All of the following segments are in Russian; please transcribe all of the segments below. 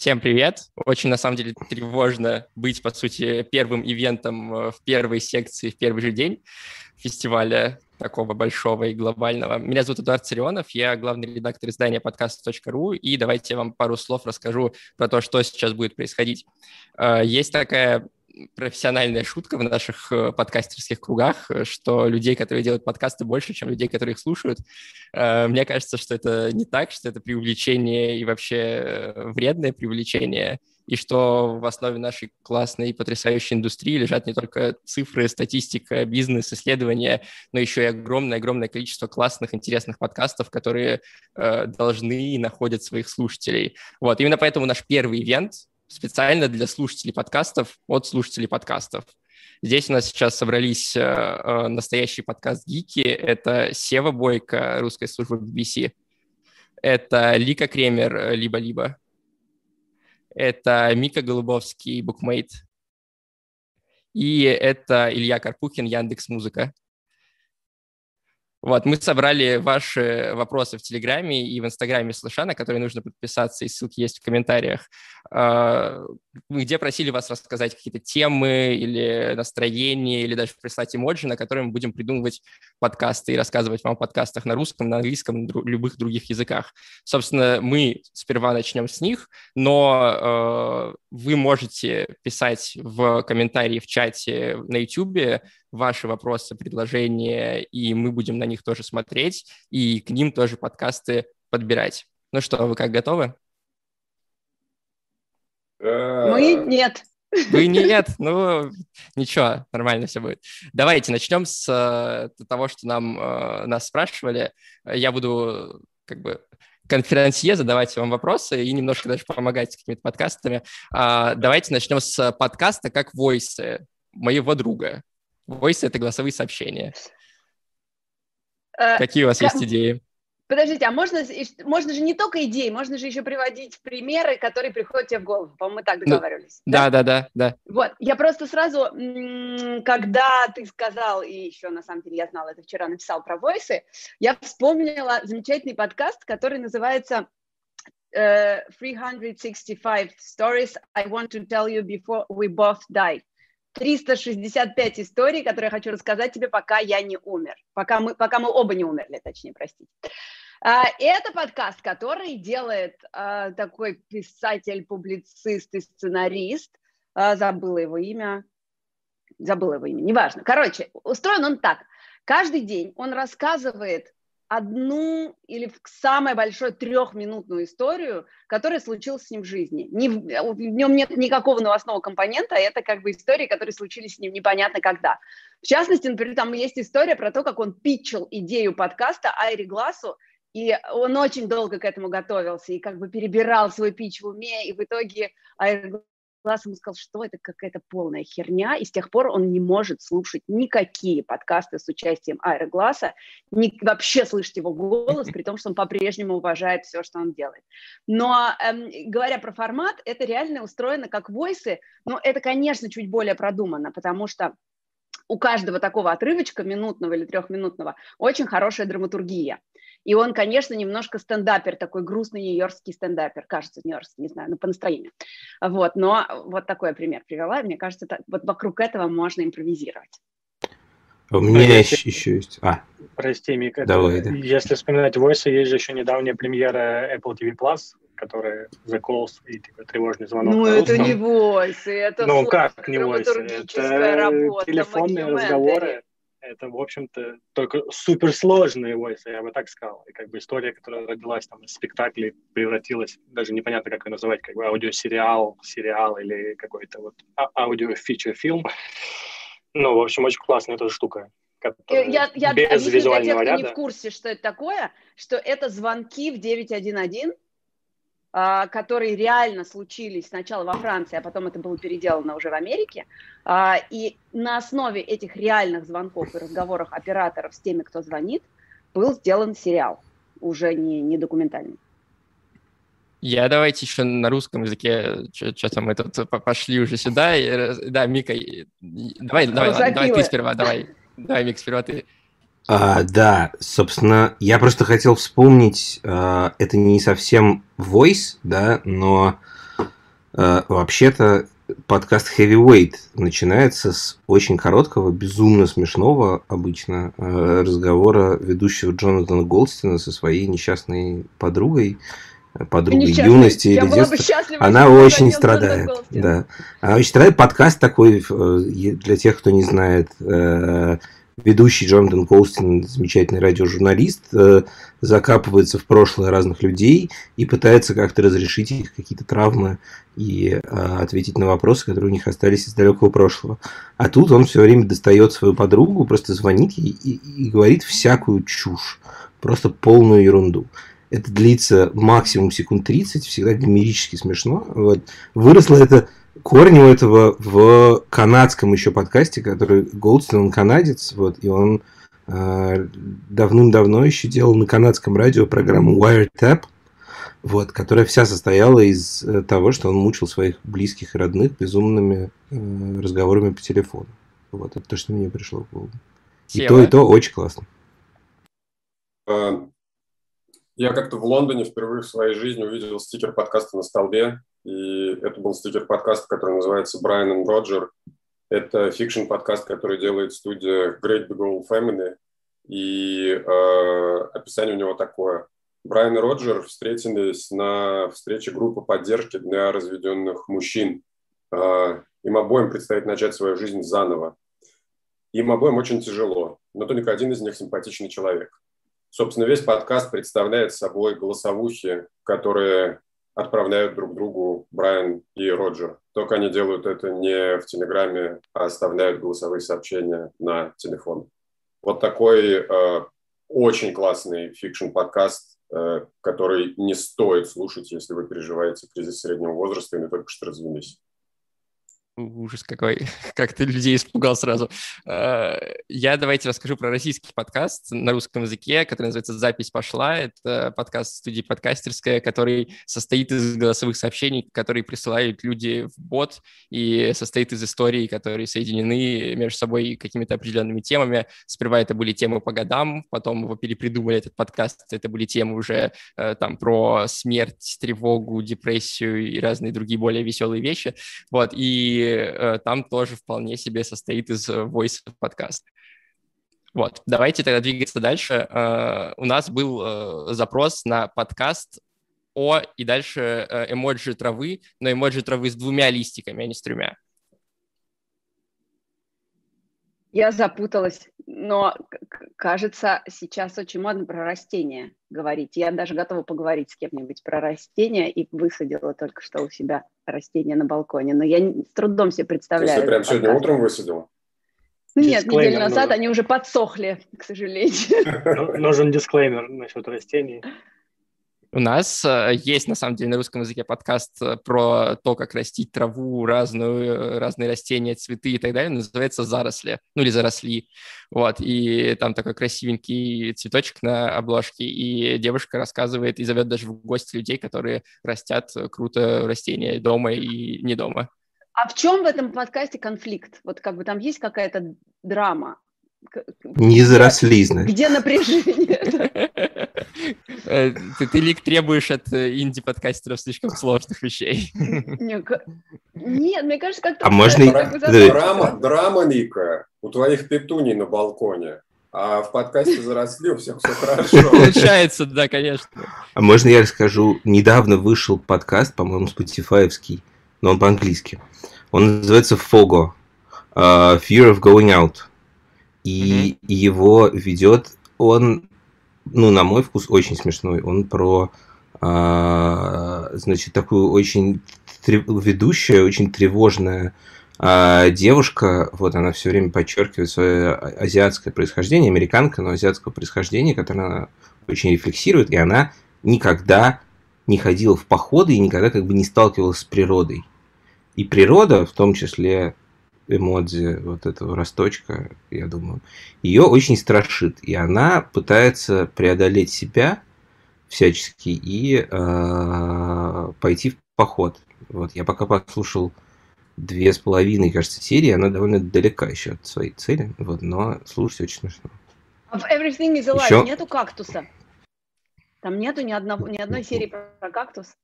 Всем привет! Очень, на самом деле, тревожно быть, по сути, первым ивентом э, в первой секции в первый же день фестиваля такого большого и глобального. Меня зовут Эдуард Царионов, я главный редактор издания подкаст.ру, и давайте я вам пару слов расскажу про то, что сейчас будет происходить. Э, есть такая профессиональная шутка в наших э, подкастерских кругах, э, что людей, которые делают подкасты, больше, чем людей, которые их слушают. Э, мне кажется, что это не так, что это преувеличение и вообще вредное преувеличение, и что в основе нашей классной и потрясающей индустрии лежат не только цифры, статистика, бизнес, исследования, но еще и огромное-огромное количество классных, интересных подкастов, которые должны и находят своих слушателей. Вот, именно поэтому наш первый ивент — специально для слушателей подкастов от слушателей подкастов. Здесь у нас сейчас собрались э, э, настоящие подкаст-гики. Это Сева Бойко, русская служба BBC. Это Лика Кремер, э, либо-либо. Это Мика Голубовский, Букмейт. И это Илья Карпухин, Яндекс Музыка. Вот, мы собрали ваши вопросы в Телеграме и в Инстаграме Слыша, на которые нужно подписаться, и ссылки есть в комментариях, а, где просили вас рассказать какие-то темы или настроения, или даже прислать эмоджи, на которые мы будем придумывать подкасты и рассказывать вам о подкастах на русском, на английском, на любых других языках. Собственно, мы сперва начнем с них, но э, вы можете писать в комментарии в чате на YouTube ваши вопросы, предложения, и мы будем на них тоже смотреть, и к ним тоже подкасты подбирать. Ну что, вы как готовы? Мы нет. Вы нет, ну ничего, нормально все будет. Давайте начнем с э, того, что нам э, нас спрашивали. Я буду как бы конферансье задавать вам вопросы и немножко даже помогать с какими-то подкастами. А, давайте начнем с подкаста как войсы моего друга. Voice — это голосовые сообщения. Э, Какие у вас есть идеи? Подождите, а можно, можно же не только идеи, можно же еще приводить примеры, которые приходят тебе в голову. По-моему, мы так ну, договаривались. Ну, да, да, да, да. Вот, я просто сразу, когда ты сказал, и еще на самом деле я знала это вчера, написал про войсы, я вспомнила замечательный подкаст, который называется uh, 365 Stories I Want to Tell You Before We Both Die. 365 историй, которые я хочу рассказать тебе, пока я не умер, пока мы, пока мы оба не умерли, точнее, простите. А, это подкаст, который делает а, такой писатель, публицист и сценарист, а, забыла его имя, забыла его имя, неважно. Короче, устроен он так. Каждый день он рассказывает одну или самую большую трехминутную историю, которая случилась с ним в жизни. Не, в нем нет никакого новостного компонента, а это как бы истории, которые случились с ним непонятно когда. В частности, например, там есть история про то, как он питчил идею подкаста Айри Глассу, и он очень долго к этому готовился и как бы перебирал свой пич в уме, и в итоге Айри Глаз ему сказал, что это какая-то полная херня, и с тех пор он не может слушать никакие подкасты с участием Айра Гласса, не, вообще слышать его голос, при том, что он по-прежнему уважает все, что он делает. Но эм, говоря про формат, это реально устроено как войсы, но это, конечно, чуть более продумано, потому что у каждого такого отрывочка, минутного или трехминутного, очень хорошая драматургия. И он, конечно, немножко стендапер, такой грустный нью-йоркский стендапер, кажется, нью-йоркский, не знаю, ну, по настроению. Вот, но вот такой пример привела, и мне кажется, это, вот вокруг этого можно импровизировать. У меня еще, еще есть. А. Прости, Мика. Давай, да. Если вспоминать Voice, есть же еще недавняя премьера Apple TV Plus, которая The Calls и типа, тревожный звонок. Ну, это не Voice, это Ну, как не Voice? Это работа, телефонные разговоры это, в общем-то, только суперсложные войсы, я бы так сказал. И как бы история, которая родилась там из спектаклей, превратилась, даже непонятно, как ее называть, как бы аудиосериал, сериал или какой-то вот а, аудио-фичер-фильм. Ну, в общем, очень классная эта штука. Я, я без визуального для тех, ряда. кто не в курсе, что это такое, что это звонки в 911, а, которые реально случились сначала во Франции, а потом это было переделано уже в Америке. А, и на основе этих реальных звонков и разговоров операторов с теми, кто звонит, был сделан сериал, уже не, не документальный. Я давайте еще на русском языке, что-то мы тут пошли уже сюда. Да, Мика, давай, давай, давай ты сперва, давай. Давай, Мик, сперва ты. А, да, собственно, я просто хотел вспомнить, а, это не совсем voice, да, но Э, вообще-то подкаст Heavyweight начинается с очень короткого, безумно смешного обычно э, разговора ведущего Джонатана Голдстина со своей несчастной подругой, подругой юности или детства. Она очень страдает. Да. Она очень страдает. Подкаст такой, для тех, кто не знает, ведущий Джонатан Колстин, замечательный радиожурналист, э, закапывается в прошлое разных людей и пытается как-то разрешить их какие-то травмы и э, ответить на вопросы, которые у них остались из далекого прошлого. А тут он все время достает свою подругу, просто звонит ей и, и говорит всякую чушь, просто полную ерунду. Это длится максимум секунд 30, всегда гомерически смешно. Вот. Выросло это корни у этого в канадском еще подкасте, который Голдстин, он канадец, вот, и он э, давным-давно еще делал на канадском радио программу Wiretap, вот, которая вся состояла из э, того, что он мучил своих близких и родных безумными э, разговорами по телефону. Вот, это то, что мне пришло в голову. И то, и то очень классно. А, я как-то в Лондоне впервые в своей жизни увидел стикер подкаста на столбе, и это был стикер подкаста, который называется «Брайан и Роджер». Это фикшн-подкаст, который делает студия Great Big Old Family, и э, описание у него такое. Брайан и Роджер встретились на встрече группы поддержки для разведенных мужчин. Э, им обоим предстоит начать свою жизнь заново. Им обоим очень тяжело, но только один из них симпатичный человек. Собственно, весь подкаст представляет собой голосовухи, которые отправляют друг другу Брайан и Роджер. Только они делают это не в Телеграме, а оставляют голосовые сообщения на телефон. Вот такой э, очень классный фикшн-подкаст, э, который не стоит слушать, если вы переживаете кризис среднего возраста и не только что развелись. Ужас какой, как ты людей испугал сразу. А, я давайте расскажу про российский подкаст на русском языке, который называется «Запись пошла». Это подкаст студии «Подкастерская», который состоит из голосовых сообщений, которые присылают люди в бот, и состоит из историй, которые соединены между собой какими-то определенными темами. Сперва это были темы по годам, потом его перепридумали, этот подкаст. Это были темы уже э, там про смерть, тревогу, депрессию и разные другие более веселые вещи. Вот, и э, там тоже вполне себе состоит из voice подкаста. Вот, давайте тогда двигаться дальше. Э, у нас был э, запрос на подкаст о и дальше э, эмоджи травы, но эмоджи травы с двумя листиками, а не с тремя. Я запуталась, но кажется, сейчас очень модно про растения говорить. Я даже готова поговорить с кем-нибудь про растения и высадила только что у себя растения на балконе. Но я с трудом себе представляю. Ты прям сегодня утром высадила? Ну, нет, неделю назад нужен. они уже подсохли, к сожалению. Нужен дисклеймер насчет растений. У нас э, есть, на самом деле, на русском языке подкаст э, про то, как растить траву, разную, разные растения, цветы и так далее. Называется «Заросли», ну или «Заросли». Вот, и там такой красивенький цветочек на обложке, и девушка рассказывает и зовет даже в гости людей, которые растят круто растения дома и не дома. А в чем в этом подкасте конфликт? Вот как бы там есть какая-то драма? Не заросли, значит. Где напряжение? Ты, ты лик требуешь от э, инди-подкастеров слишком сложных вещей. Нет, мне кажется, как-то... А можно... Драма, драма, Ника, у твоих петуний на балконе. А в подкасте заросли, у всех все хорошо. Получается, да, конечно. А можно я расскажу? Недавно вышел подкаст, по-моему, спотифаевский, но он по-английски. Он называется Fogo. Uh, Fear of Going Out. И mm-hmm. его ведет он ну, на мой вкус, очень смешной. Он про, а, значит, такую очень ведущая, очень тревожная а, девушка, вот она все время подчеркивает свое азиатское происхождение, американка, но азиатского происхождения, которое она очень рефлексирует, и она никогда не ходила в походы и никогда как бы не сталкивалась с природой. И природа, в том числе эмодзи вот этого росточка, я думаю, ее очень страшит. И она пытается преодолеть себя всячески и э, пойти в поход. Вот я пока послушал две с половиной, кажется, серии, она довольно далека еще от своей цели, вот, но слушать очень смешно. А в Everything is Alive еще... нету кактуса? Там нету ни, одного, ни одной серии про кактус?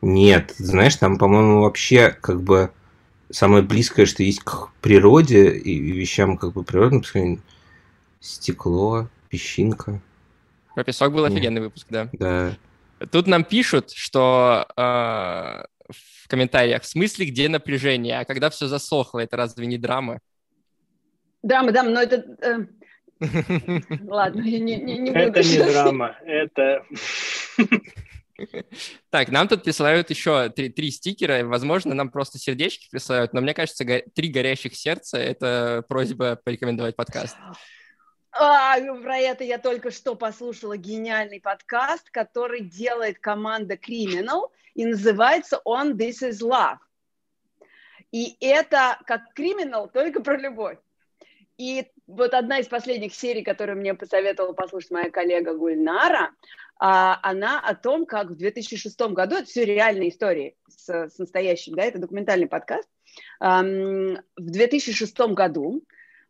Нет, знаешь, там, по-моему, вообще как бы самое близкое, что есть к природе и вещам как бы природным, стекло, песчинка. Про песок был офигенный выпуск, да. Да. Тут нам пишут, что э, в комментариях, в смысле, где напряжение, а когда все засохло, это разве не драма? Драма, да, но это... Э... Ладно, я не, не, не буду. Это не драма, это... Так, нам тут присылают еще три, три стикера. Возможно, нам просто сердечки присылают, но мне кажется, го- три горящих сердца — это просьба порекомендовать подкаст. А, про это я только что послушала гениальный подкаст, который делает команда Criminal, и называется он This is Love. И это как Criminal, только про любовь. И вот одна из последних серий, которую мне посоветовала послушать моя коллега Гульнара, а, она о том, как в 2006 году, это все реальные истории с, с настоящим, да, это документальный подкаст, в 2006 году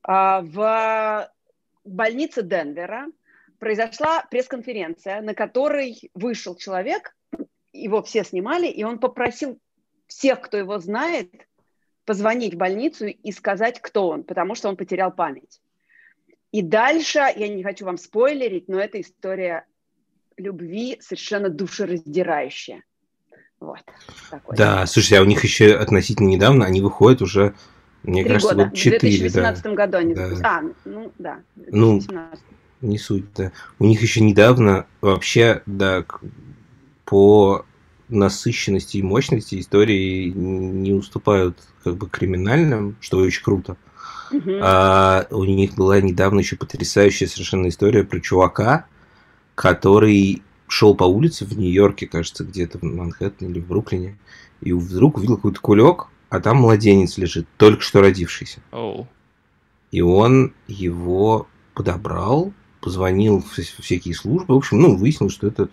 а, в больнице Денвера произошла пресс-конференция, на которой вышел человек, его все снимали, и он попросил всех, кто его знает, позвонить в больницу и сказать, кто он, потому что он потерял память. И дальше, я не хочу вам спойлерить, но эта история любви совершенно душераздирающая. Вот. Такой. Да, слушайте, а у них еще относительно недавно, они выходят уже, мне Три кажется, года. вот 4. В 2018 да. году они да. А, ну да, Ну, не суть, да. У них еще недавно вообще, да, по насыщенности и мощности истории не уступают как бы криминальным, что очень круто. Uh-huh. А у них была недавно еще потрясающая совершенно история про чувака, который шел по улице в Нью-Йорке, кажется, где-то в Манхэттене или в Бруклине, и вдруг увидел какой-то кулек, а там младенец лежит, только что родившийся. Oh. И он его подобрал, позвонил в всякие службы, в общем, ну, выяснил, что это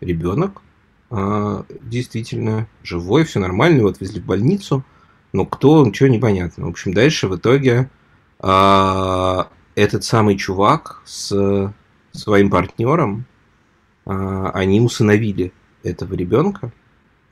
ребенок, а, действительно живой, все нормально, его отвезли в больницу, но кто, ничего непонятно. В общем, дальше в итоге а, этот самый чувак с своим партнером, а, они усыновили этого ребенка.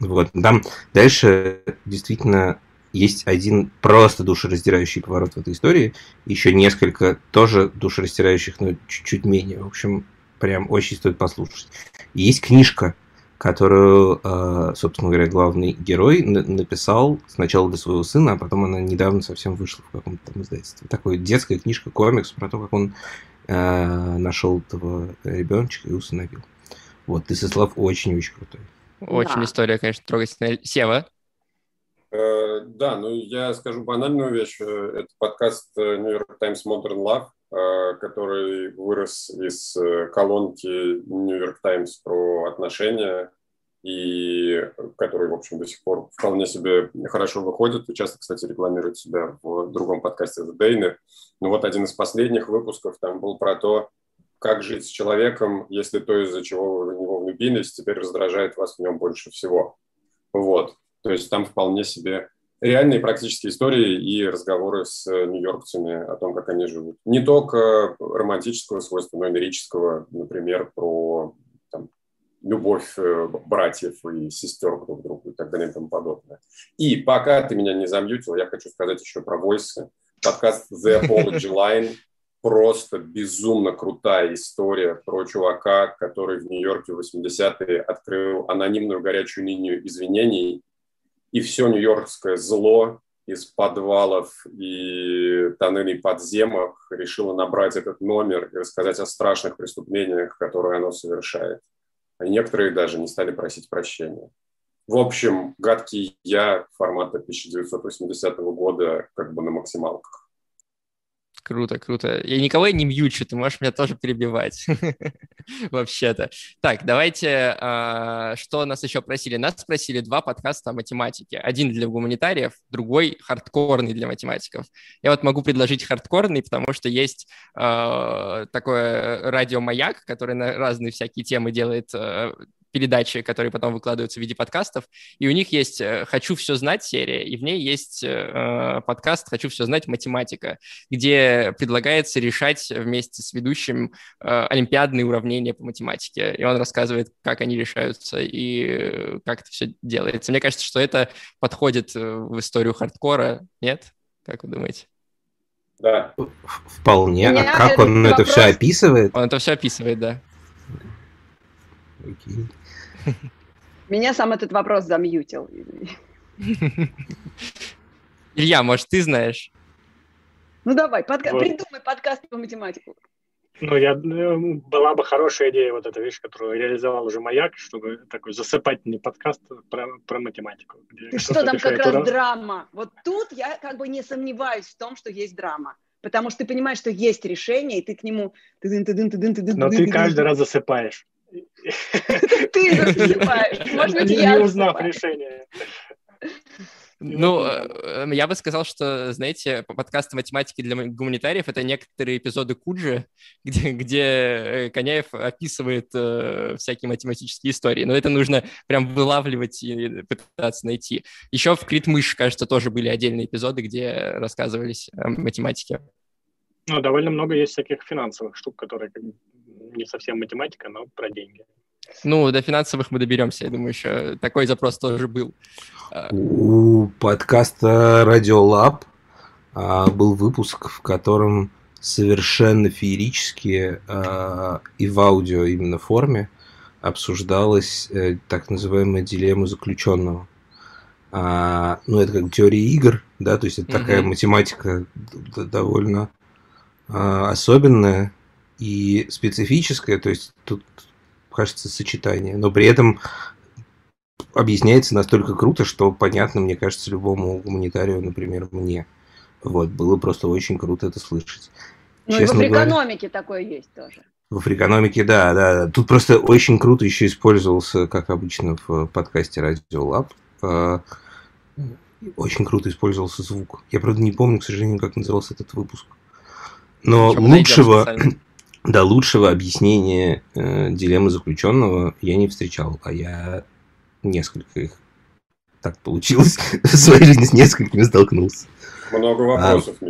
Вот. Там дальше действительно есть один просто душераздирающий поворот в этой истории, еще несколько тоже душераздирающих, но чуть-чуть менее. В общем, прям очень стоит послушать. Есть книжка которую, э, собственно говоря, главный герой написал сначала для своего сына, а потом она недавно совсем вышла в каком-то там издательстве. Такой детская книжка, комикс про то, как он э, нашел этого ребеночка и усыновил. Вот, Тысяслав очень-очень крутой. Очень да. история, конечно, трогательная. Сева? Э, да, ну я скажу банальную вещь. Это подкаст New York Times Modern Love, который вырос из колонки New York Times про отношения, и который, в общем, до сих пор вполне себе хорошо выходит и часто, кстати, рекламирует себя в другом подкасте The Dane. Ну вот один из последних выпусков там был про то, как жить с человеком, если то, из-за чего вы в него влюбились, теперь раздражает вас в нем больше всего. Вот. То есть там вполне себе реальные практические истории и разговоры с нью-йоркцами о том, как они живут. Не только романтического свойства, но и лирического, например, про любовь э, братьев и сестер друг к другу и так далее и тому подобное. И пока ты меня не замьютил, я хочу сказать еще про войсы. Подкаст The Apology Line просто безумно крутая история про чувака, который в Нью-Йорке в 80-е открыл анонимную горячую линию извинений и все нью-йоркское зло из подвалов и тоннелей подземок решило набрать этот номер и рассказать о страшных преступлениях, которые оно совершает. А некоторые даже не стали просить прощения. В общем, гадкий я формата 1980 года как бы на максималках. Круто, круто. Я никого не мьючу, ты можешь меня тоже перебивать. Вообще-то. Так, давайте, а, что нас еще просили? Нас спросили два подкаста о математике. Один для гуманитариев, другой хардкорный для математиков. Я вот могу предложить хардкорный, потому что есть а, такое радио «Маяк», который на разные всякие темы делает а, передачи, которые потом выкладываются в виде подкастов, и у них есть «Хочу все знать» серия, и в ней есть подкаст «Хочу все знать. Математика», где предлагается решать вместе с ведущим олимпиадные уравнения по математике, и он рассказывает, как они решаются и как это все делается. Мне кажется, что это подходит в историю хардкора, нет? Как вы думаете? Да. Вполне. А как он вопрос... это все описывает? Он это все описывает, да. Окей. Меня сам этот вопрос замьютил. Илья, может, ты знаешь? Ну давай, подка... вот. придумай подкаст по математику. Ну, я, ну, была бы хорошая идея вот эта вещь, которую реализовал уже Маяк, чтобы такой засыпательный подкаст про, про математику. Ты что, там как раз драма. Вот тут я как бы не сомневаюсь в том, что есть драма. Потому что ты понимаешь, что есть решение, и ты к нему... Но ты каждый раз засыпаешь. Ты засыпаешь. Может быть, я Не узнав решение. Ну, э, я бы сказал, что, знаете, подкаст математики для гуманитариев — это некоторые эпизоды Куджи, где, где э, Коняев описывает э, всякие математические истории. Но это нужно прям вылавливать и пытаться найти. Еще в Критмыш, кажется, тоже были отдельные эпизоды, где рассказывались о математике. Ну, довольно много есть всяких финансовых штук, которые не совсем математика, но про деньги. Ну, до финансовых мы доберемся, я думаю, еще такой запрос тоже был. У подкаста Радиолаб а, был выпуск, в котором совершенно феерически а, и в аудио именно форме обсуждалась а, так называемая дилемма заключенного. А, ну, это как теория игр, да, то есть это такая математика довольно а, особенная и специфическая, то есть тут кажется, сочетание. Но при этом объясняется настолько круто, что понятно, мне кажется, любому гуманитарию, например, мне. Вот, было просто очень круто это слышать. Ну Честно и в африкономике говоря, такое есть тоже. В африкономике, да, да. Тут просто очень круто еще использовался, как обычно в подкасте Radio Lab, а, очень круто использовался звук. Я, правда, не помню, к сожалению, как назывался этот выпуск. Но Причем лучшего, да, лучшего объяснения э, дилеммы заключенного я не встречал, а я несколько их так получилось в своей жизни с несколькими столкнулся. Много вопросов. А,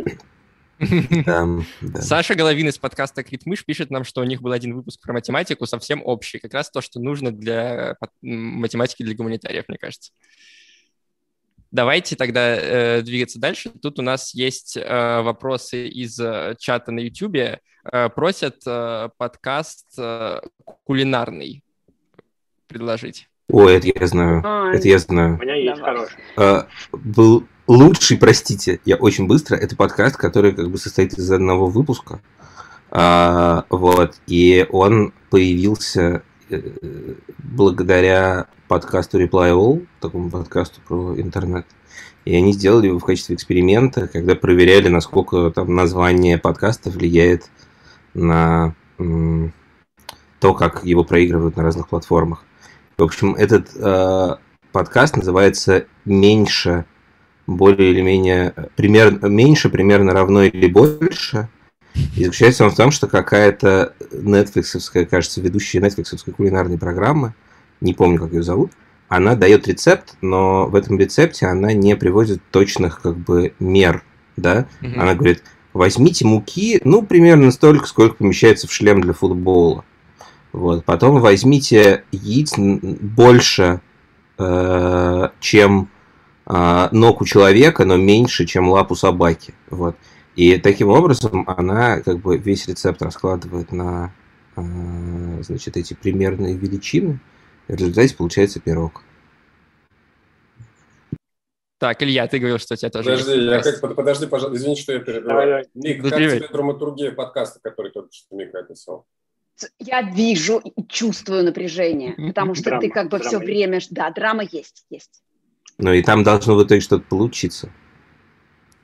да, да. Саша Головин из подкаста Критмыш пишет нам, что у них был один выпуск про математику, совсем общий, как раз то, что нужно для математики для гуманитариев, мне кажется. Давайте тогда э, двигаться дальше. Тут у нас есть э, вопросы из э, чата на YouTube. Э, просят э, подкаст э, кулинарный предложить. О, это я знаю. А, это я знаю. У меня есть хороший. Э, был лучший, простите, я очень быстро. Это подкаст, который как бы состоит из одного выпуска. А, вот. И он появился благодаря подкасту Reply All, такому подкасту про интернет. И они сделали его в качестве эксперимента, когда проверяли, насколько там название подкаста влияет на то, как его проигрывают на разных платформах. В общем, этот э, подкаст называется «Меньше», более или менее, примерно, меньше, примерно равно или больше – и заключается он в том, что какая-то нетфликсовская, кажется, ведущая нетфликсовской кулинарной программы, не помню, как ее зовут, она дает рецепт, но в этом рецепте она не приводит точных как бы мер, да? Mm-hmm. Она говорит, возьмите муки, ну, примерно столько, сколько помещается в шлем для футбола. Вот. Потом возьмите яиц больше, э, чем э, ног у человека, но меньше, чем лапу собаки. Вот. И таким образом она как бы весь рецепт раскладывает на а, значит, эти примерные величины. И в результате получается пирог. Так, Илья, ты говорил, что у тебя тоже Подожди, я как, подожди, пожалуйста, извини, что я перебиваю. Ник, как тебе драматургия подкаста, который только что Мик описал? Я вижу и чувствую напряжение, потому что драма, ты как бы все время... Да, драма есть, есть. Ну и там должно в итоге что-то получиться.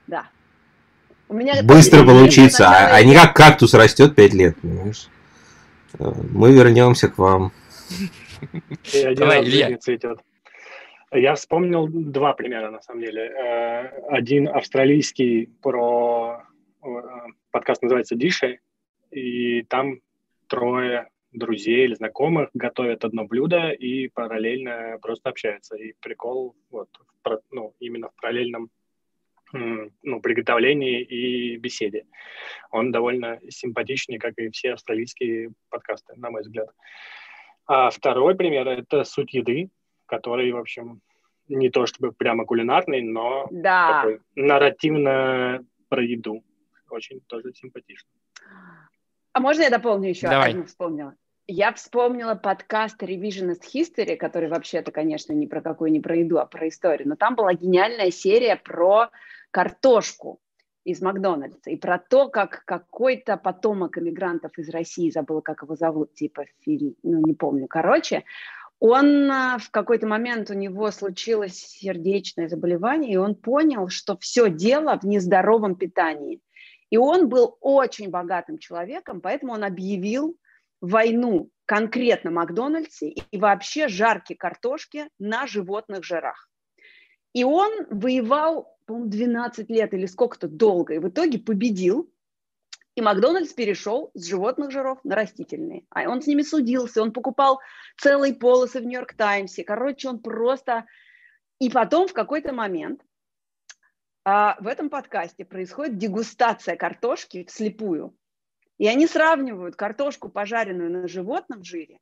Да. У меня Быстро получится, а, а не как кактус растет 5 лет, понимаешь? Мы вернемся к вам. Давай, Илья. цветет. Я вспомнил два примера, на самом деле. Э, один австралийский про... Э, подкаст называется «Диши», и там трое друзей или знакомых, готовят одно блюдо и параллельно просто общаются. И прикол вот, ну, именно в параллельном ну, приготовлении и беседе. Он довольно симпатичный, как и все австралийские подкасты, на мой взгляд. А второй пример – это «Суть еды», который, в общем, не то чтобы прямо кулинарный, но да. такой нарративно про еду. Очень тоже симпатично. А можно я дополню еще? Давай. Одну вспомнила. Я вспомнила подкаст Revisionist History, который вообще-то, конечно, не про какую, не про еду, а про историю. Но там была гениальная серия про картошку из Макдональдса и про то, как какой-то потомок иммигрантов из России, забыла, как его зовут, типа, фильм, ну, не помню, короче, он а, в какой-то момент у него случилось сердечное заболевание, и он понял, что все дело в нездоровом питании. И он был очень богатым человеком, поэтому он объявил войну конкретно Макдональдсе и вообще жарки картошки на животных жирах. И он воевал, по-моему, 12 лет или сколько-то долго, и в итоге победил, и Макдональдс перешел с животных жиров на растительные. А он с ними судился, он покупал целые полосы в Нью-Йорк Таймсе. Короче, он просто... И потом в какой-то момент а, в этом подкасте происходит дегустация картошки вслепую. И они сравнивают картошку, пожаренную на животном жире,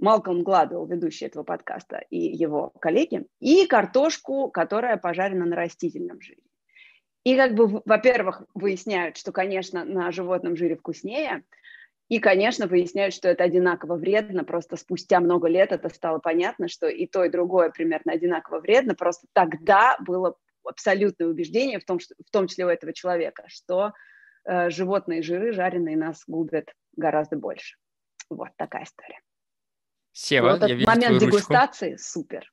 Малком Гладуэлл, ведущий этого подкаста, и его коллеги, и картошку, которая пожарена на растительном жире. И как бы, во-первых, выясняют, что, конечно, на животном жире вкуснее, и, конечно, выясняют, что это одинаково вредно, просто спустя много лет это стало понятно, что и то, и другое примерно одинаково вредно, просто тогда было абсолютное убеждение, в том, что, в том числе у этого человека, что э, животные жиры жареные нас губят гораздо больше. Вот такая история. Сева, вот я вижу момент дегустации супер.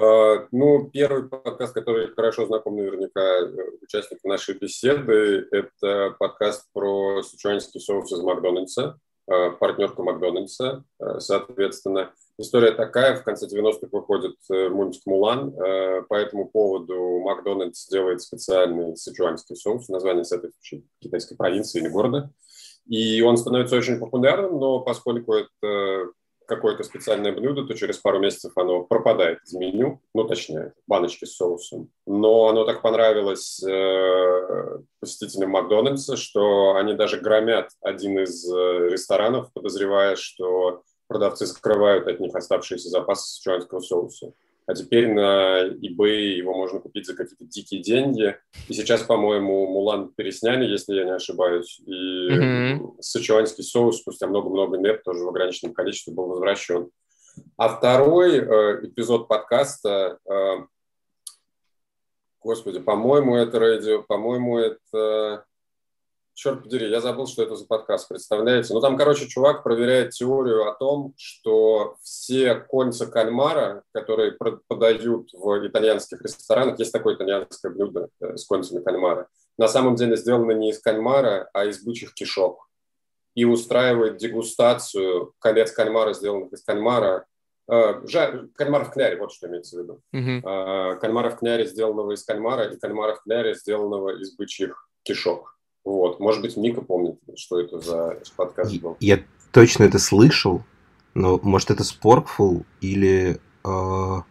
А, ну, первый подкаст, который хорошо знаком наверняка э, участникам нашей беседы, это подкаст про сычуанский соус из Макдональдса, а, партнерка Макдональдса, а, соответственно. История такая, в конце 90-х выходит э, мультик «Мулан», по этому поводу Макдональдс делает специальный сычуанский соус, название соответствующей китайской провинции или города, и он становится очень популярным, но поскольку это какое-то специальное блюдо, то через пару месяцев оно пропадает из меню, ну, точнее, баночки с соусом. Но оно так понравилось э, посетителям Макдональдса, что они даже громят один из э, ресторанов, подозревая, что продавцы скрывают от них оставшиеся запасы сычуанского соуса а теперь на eBay его можно купить за какие-то дикие деньги. И сейчас, по-моему, Мулан пересняли, если я не ошибаюсь, и mm-hmm. сычуанский соус спустя много-много лет тоже в ограниченном количестве был возвращен. А второй э, эпизод подкаста, э, господи, по-моему, это радио, по-моему, это черт подери, я забыл, что это за подкаст, представляете? Ну, там, короче, чувак проверяет теорию о том, что все кольца кальмара, которые подают в итальянских ресторанах, есть такое итальянское блюдо э, с кольцами кальмара, на самом деле сделано не из кальмара, а из бычьих кишок. И устраивает дегустацию колец кальмара, сделанных из кальмара, Uh, кальмара в кляре, вот что имеется в виду. Uh-huh. Uh, кальмара в кляре, сделанного из кальмара, и кальмара в кляре, сделанного из бычьих кишок. Вот. Может быть, Ника помнит, что это за подкаст был. Я точно это слышал, но может это Sporkful или... Э,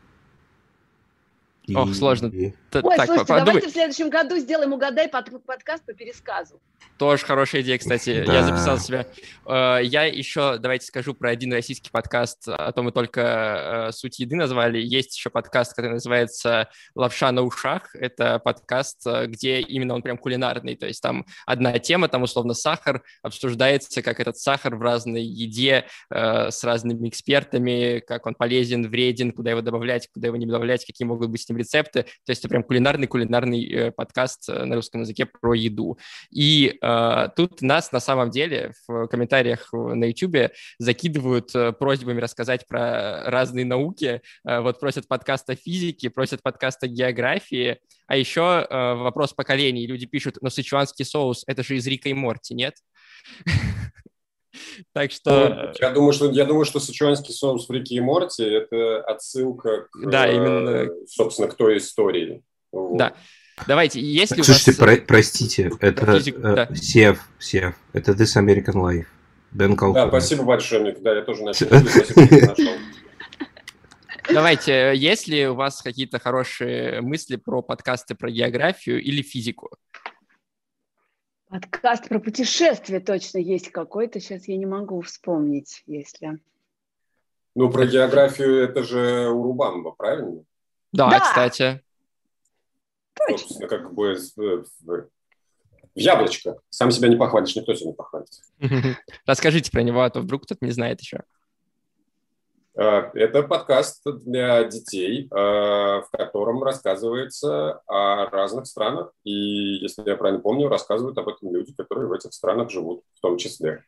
Ох, сложно. Ой, так, слушайте, подумай. давайте в следующем году сделаем «Угадай» под, подкаст по пересказу. Тоже хорошая идея, кстати. Да. Я записал себя. Э, я еще, давайте скажу про один российский подкаст, а то мы только э, «Суть еды» назвали. Есть еще подкаст, который называется «Лапша на ушах». Это подкаст, э, где именно он прям кулинарный. То есть там одна тема, там условно сахар, обсуждается, как этот сахар в разной еде с разными экспертами, как он полезен, вреден, куда его добавлять, куда его не добавлять, какие могут быть с ним рецепты. То есть это прям кулинарный-кулинарный подкаст на русском языке про еду. И а, тут нас на самом деле в комментариях на YouTube закидывают э, просьбами рассказать про разные науки. Вот просят подкаста физики, просят подкаста географии. А еще э, вопрос поколений. Люди пишут, но сычуанский соус – это же из Рика и Морти, нет? Так что... Ну, я думаю, что, я думаю, что сычуанский соус в Рике и Морти – это отсылка к, да, именно... собственно, к той истории. Вот. Да. Давайте, если Слушайте, вас... про- простите, это Физик, э, да. Сев, Сев, это This American Life. Бен Да, спасибо большое, мне да, я тоже начал. Спасибо, Давайте, есть ли у вас какие-то хорошие мысли про подкасты про географию или физику? Подкаст про путешествия точно есть какой-то, сейчас я не могу вспомнить, если... Ну, про географию это же Урубамба, правильно? Да, да. кстати. Точно. Как бы в яблочко. Сам себя не похвалишь, никто тебя не похвалит. Расскажите про него, а то вдруг кто-то не знает еще. А, это подкаст для детей, а, в котором рассказывается о разных странах. И, если я правильно помню, рассказывают об этом люди, которые в этих странах живут, в том числе.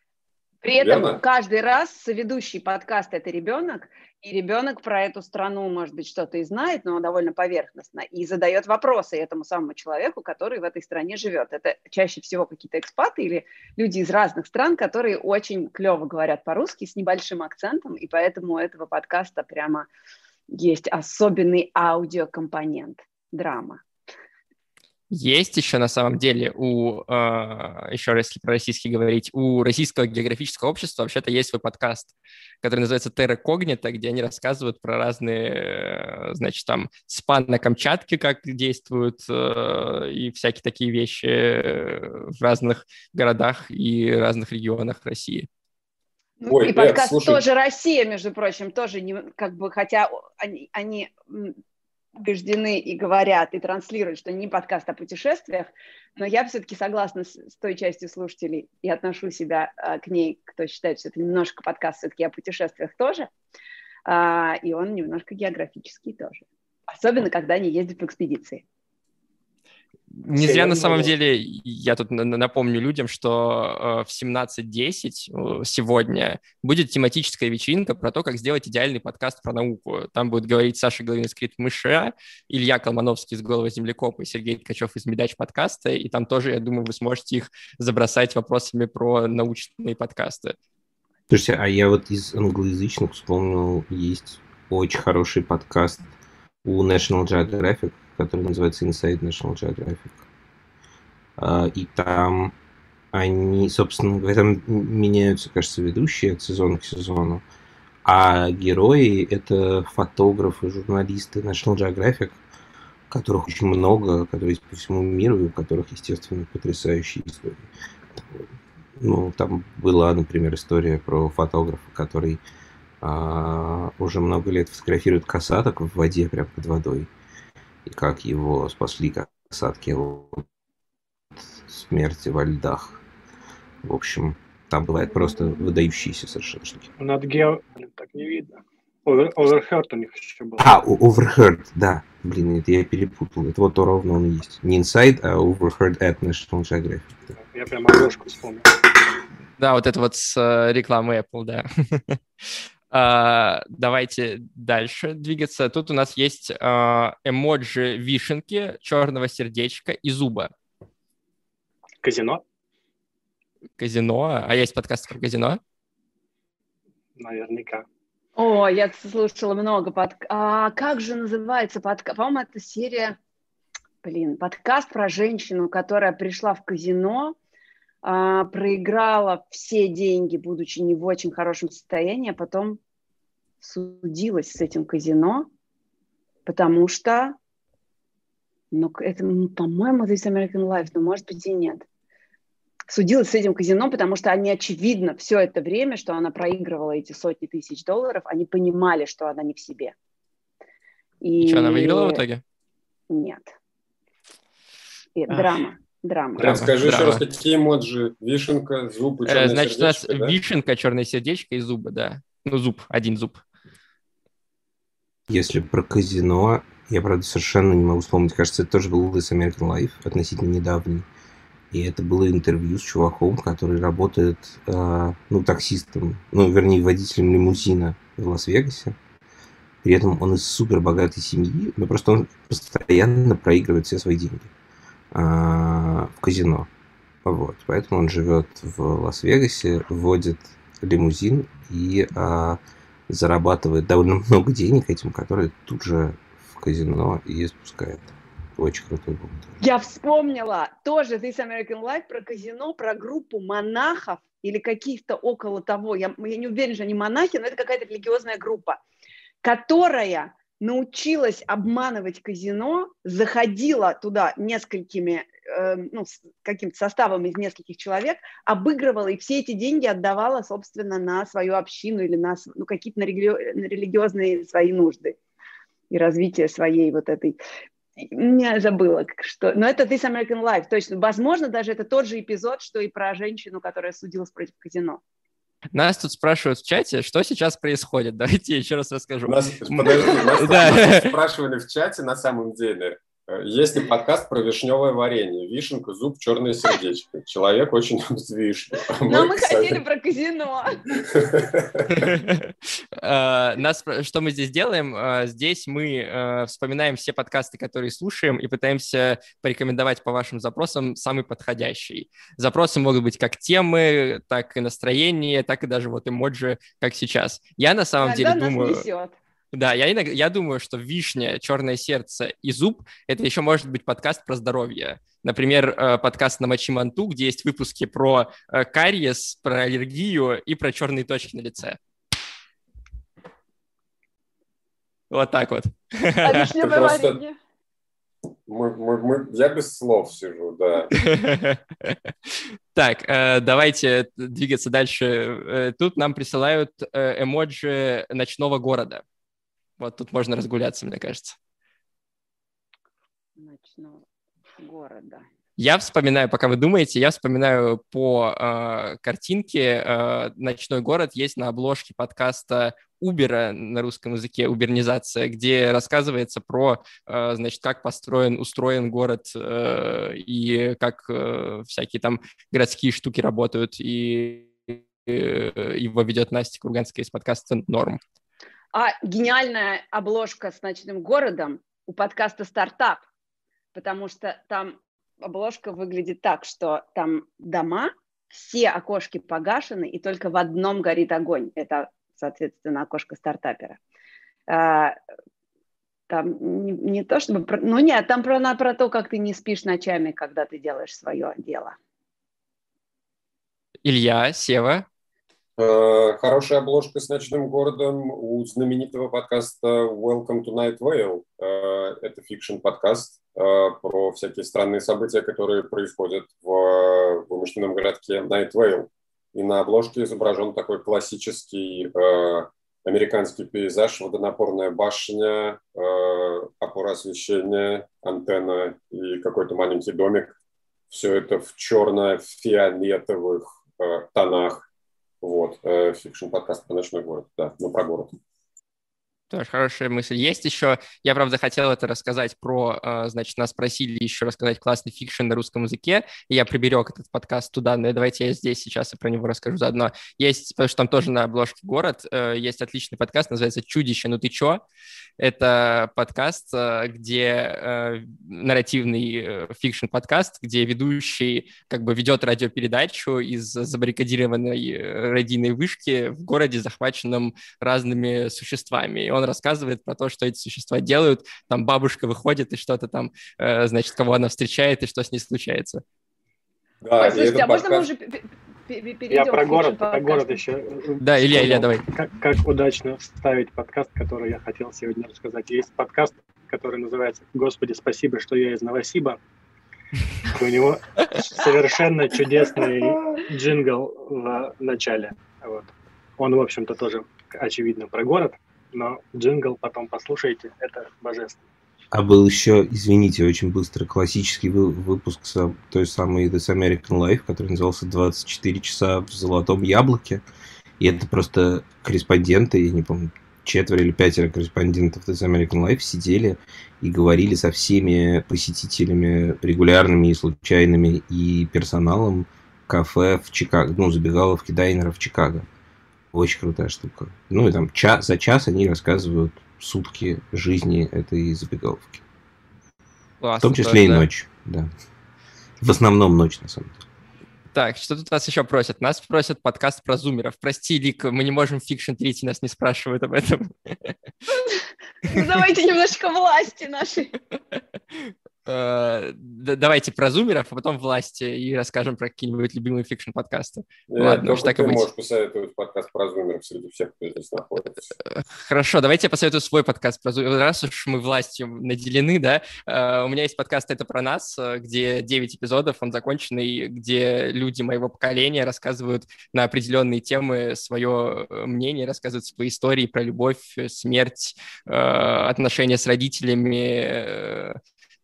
При этом Верно? каждый раз соведущий подкаст – это ребенок, и ребенок про эту страну, может быть, что-то и знает, но довольно поверхностно, и задает вопросы этому самому человеку, который в этой стране живет. Это чаще всего какие-то экспаты или люди из разных стран, которые очень клево говорят по-русски с небольшим акцентом, и поэтому у этого подкаста прямо есть особенный аудиокомпонент, драма. Есть еще на самом деле у, э, еще раз если про российский говорить, у Российского географического общества вообще-то есть свой подкаст, который называется «Терра Когнита», где они рассказывают про разные, э, значит, там, спан на Камчатке, как действуют, э, и всякие такие вещи в разных городах и разных регионах России. Ну, Ой, и подкаст слушай... тоже Россия, между прочим, тоже не, как бы, хотя они, они убеждены и говорят, и транслируют, что не подкаст о путешествиях, но я все-таки согласна с, с той частью слушателей и отношу себя а, к ней, кто считает, что это немножко подкаст все-таки о путешествиях тоже, а, и он немножко географический тоже. Особенно, когда они ездят в экспедиции. Не зря на самом деле, я тут напомню людям, что э, в 17.10 э, сегодня будет тематическая вечеринка про то, как сделать идеальный подкаст про науку. Там будет говорить Саша Головин из Крит Мыша, Илья Колмановский из Голого Землекопа и Сергей Ткачев из Медач подкаста. И там тоже, я думаю, вы сможете их забросать вопросами про научные подкасты. Слушайте, а я вот из англоязычных вспомнил, есть очень хороший подкаст у National Geographic, который называется Inside National Geographic. А, и там они, собственно говоря, там меняются, кажется, ведущие от сезона к сезону. А герои — это фотографы, журналисты National Geographic, которых очень много, которые есть по всему миру, и у которых, естественно, потрясающие истории. Ну, там была, например, история про фотографа, который а, уже много лет фотографирует касаток в воде, прямо под водой и как его спасли касатки от смерти во льдах. В общем, там бывает просто выдающиеся совершенно штуки. Над Гео, блин, так не видно. Overheard у них еще был. А, Overheard, да. Блин, это я перепутал. Это вот то ровно он и есть. Не Inside, а Overheard at National Geographic. Я прям обложку вспомнил. Да, вот это вот с э, рекламы Apple, да. Uh, давайте дальше двигаться. Тут у нас есть uh, эмоджи вишенки, черного сердечка и зуба. Казино? Казино? А есть подкаст про казино? Наверняка. О, я слушала много подкастов. А как же называется подкаст? По-моему, это серия... Блин, подкаст про женщину, которая пришла в казино, а, проиграла все деньги, будучи не в очень хорошем состоянии, а потом судилась с этим казино, потому что, ну, это, ну, по-моему, это American Life, но может быть и нет. Судилась с этим казино, потому что они, очевидно, все это время, что она проигрывала эти сотни тысяч долларов, они понимали, что она не в себе. И, и что, она выиграла в итоге? Нет. И, драма. Драма. Драма. Скажи драма. еще раз, какие эмоджи? Вишенка, зубы, черное э, Значит, сердечко, у нас да? вишенка, черное сердечко и зубы, да. Ну, зуб, один зуб. Если про казино, я, правда, совершенно не могу вспомнить. Кажется, это тоже был This American Life, относительно недавний. И это было интервью с чуваком, который работает, э, ну, таксистом, ну, вернее, водителем лимузина в Лас-Вегасе. При этом он из супер богатой семьи, но просто он постоянно проигрывает все свои деньги в казино. Вот. Поэтому он живет в Лас-Вегасе, вводит лимузин и а, зарабатывает довольно много денег этим, которые тут же в казино и спускает. Очень крутой был. Я вспомнила тоже This American Life про казино, про группу монахов или каких-то около того. Я, я не уверена, что они монахи, но это какая-то религиозная группа, которая научилась обманывать казино, заходила туда несколькими, э, ну, с каким-то составом из нескольких человек, обыгрывала и все эти деньги отдавала, собственно, на свою общину или на ну, какие-то на, религи- на религиозные свои нужды и развитие своей вот этой не забыла, что... Но это This American Life, точно. Возможно, даже это тот же эпизод, что и про женщину, которая судилась против казино. Нас тут спрашивают в чате, что сейчас происходит. Давайте я еще раз расскажу. Нас, подожди, нас спрашивали в чате на самом деле, есть ли подкаст про вишневое варенье? Вишенка, зуб, черное сердечко. Человек очень любит вишню. А Но мы, мы хотели про казино. Э, нас, что мы здесь делаем? Э, здесь мы вспоминаем все подкасты, которые слушаем, и пытаемся порекомендовать по вашим запросам самый подходящий. Запросы могут быть как темы, так и настроение, так и даже вот эмоджи, как сейчас. Я на самом деле думаю... Да, я, иногда, я думаю, что «Вишня», «Черное сердце» и «Зуб» — это еще может быть подкаст про здоровье. Например, э, подкаст на Мочи Манту, где есть выпуски про э, кариес, про аллергию и про черные точки на лице. Вот так вот. А просто... Мы, мы, мы, я без слов сижу, да. Так, э, давайте двигаться дальше. Тут нам присылают эмоджи ночного города. Вот тут можно разгуляться, мне кажется. Ночного города. Я вспоминаю, пока вы думаете, я вспоминаю по э, картинке э, «Ночной город» есть на обложке подкаста Uber на русском языке, убернизация, где рассказывается про, э, значит, как построен, устроен город э, и как э, всякие там городские штуки работают, и э, его ведет Настя Курганская из подкаста «Норм». А гениальная обложка с ночным городом у подкаста «Стартап», потому что там обложка выглядит так, что там дома, все окошки погашены, и только в одном горит огонь. Это, соответственно, окошко стартапера. А, там не, не то чтобы... Ну нет, там про, про то, как ты не спишь ночами, когда ты делаешь свое дело. Илья, Сева, хорошая обложка с ночным городом у знаменитого подкаста Welcome to Night Vale. Э, это фикшн-подкаст э, про всякие странные события, которые происходят в вымышленном городке Night Vale. И на обложке изображен такой классический американский пейзаж, водонапорная башня, опора освещения, антенна и какой-то маленький домик. Все это в черно-фиолетовых тонах вот, э, fiction-подкаст про ночной город, да, ну, про город. Тоже хорошая мысль. Есть еще, я, правда, хотел это рассказать про, э, значит, нас просили еще рассказать классный fiction на русском языке, и я приберег этот подкаст туда, но давайте я здесь сейчас и про него расскажу заодно. Есть, потому что там тоже на обложке город, э, есть отличный подкаст, называется «Чудище, ну ты чё?». Это подкаст, э, где нарративный фикшн-подкаст, где ведущий как бы ведет радиопередачу из забаррикадированной радийной вышки в городе, захваченном разными существами. И он рассказывает про то, что эти существа делают. Там бабушка выходит и что-то там, э, значит, кого она встречает и что с ней случается. Да, Ой, слушайте, а можно мы уже перейдем Я про город, про город еще. Да, Илья, Илья, давай. Как, как удачно вставить подкаст, который я хотел сегодня рассказать. Есть подкаст, который называется «Господи, спасибо, что я из Новосиба». У него совершенно чудесный джингл в начале. Вот. Он, в общем-то, тоже очевидно про город но джингл потом послушайте, это божественно. А был еще, извините, очень быстро, классический выпуск той самой This American Life, который назывался «24 часа в золотом яблоке». И это просто корреспонденты, я не помню, четверо или пятеро корреспондентов This American Life сидели и говорили со всеми посетителями, регулярными и случайными, и персоналом кафе в Чикаго, ну, забегаловки в Чикаго. Очень крутая штука. Ну и там час, за час они рассказывают сутки жизни этой забегаловки. Классно, в том числе тоже, и да. ночь, да. В основном ночь, на самом деле. Так, что тут нас еще просят? Нас просят подкаст про зумеров. Прости, Лик, мы не можем fiction третий, нас не спрашивают об этом. Ну, давайте немножко власти нашей. Э, давайте про зумеров, а потом всласть и расскажем про какие-нибудь любимые fiction-подкасты. Ладно, уж так и быть. можешь посоветовать подкаст про зумеров среди всех, кто здесь находится. Э, хорошо, давайте я посоветую свой подкаст про зумеров. Раз уж мы властью наделены, да, э, у меня есть подкаст «Это про нас», где 9 эпизодов, он законченный, где люди моего поколения рассказывают на определенные темы свое мнение, рассказывают свои истории про любовь, смерть, отношения с родителями,